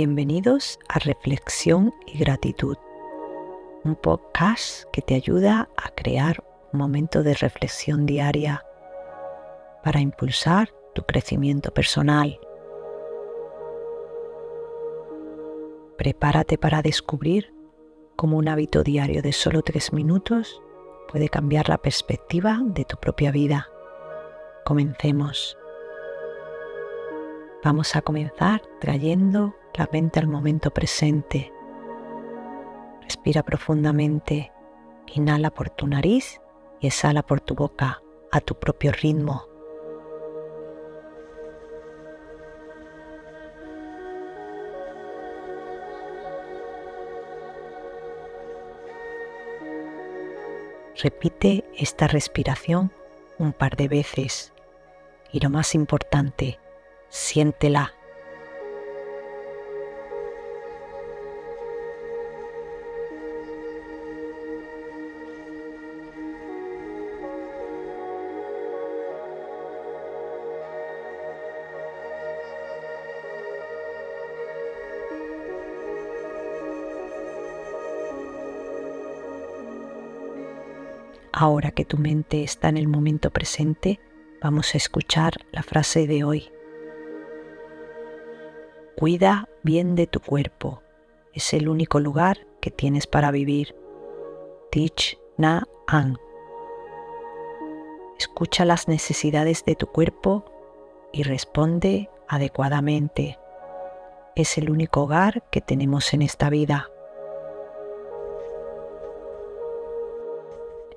Bienvenidos a Reflexión y Gratitud, un podcast que te ayuda a crear un momento de reflexión diaria para impulsar tu crecimiento personal. Prepárate para descubrir cómo un hábito diario de solo tres minutos puede cambiar la perspectiva de tu propia vida. Comencemos. Vamos a comenzar trayendo la mente al momento presente. Respira profundamente, inhala por tu nariz y exhala por tu boca a tu propio ritmo. Repite esta respiración un par de veces y lo más importante, siéntela. Ahora que tu mente está en el momento presente, vamos a escuchar la frase de hoy. Cuida bien de tu cuerpo. Es el único lugar que tienes para vivir. Teach Na An. Escucha las necesidades de tu cuerpo y responde adecuadamente. Es el único hogar que tenemos en esta vida.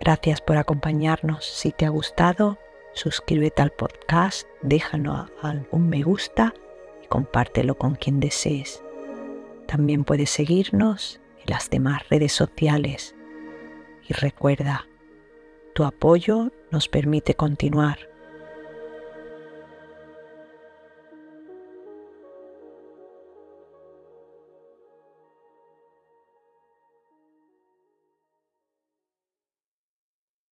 Gracias por acompañarnos. Si te ha gustado, suscríbete al podcast, déjanos algún me gusta y compártelo con quien desees. También puedes seguirnos en las demás redes sociales. Y recuerda, tu apoyo nos permite continuar.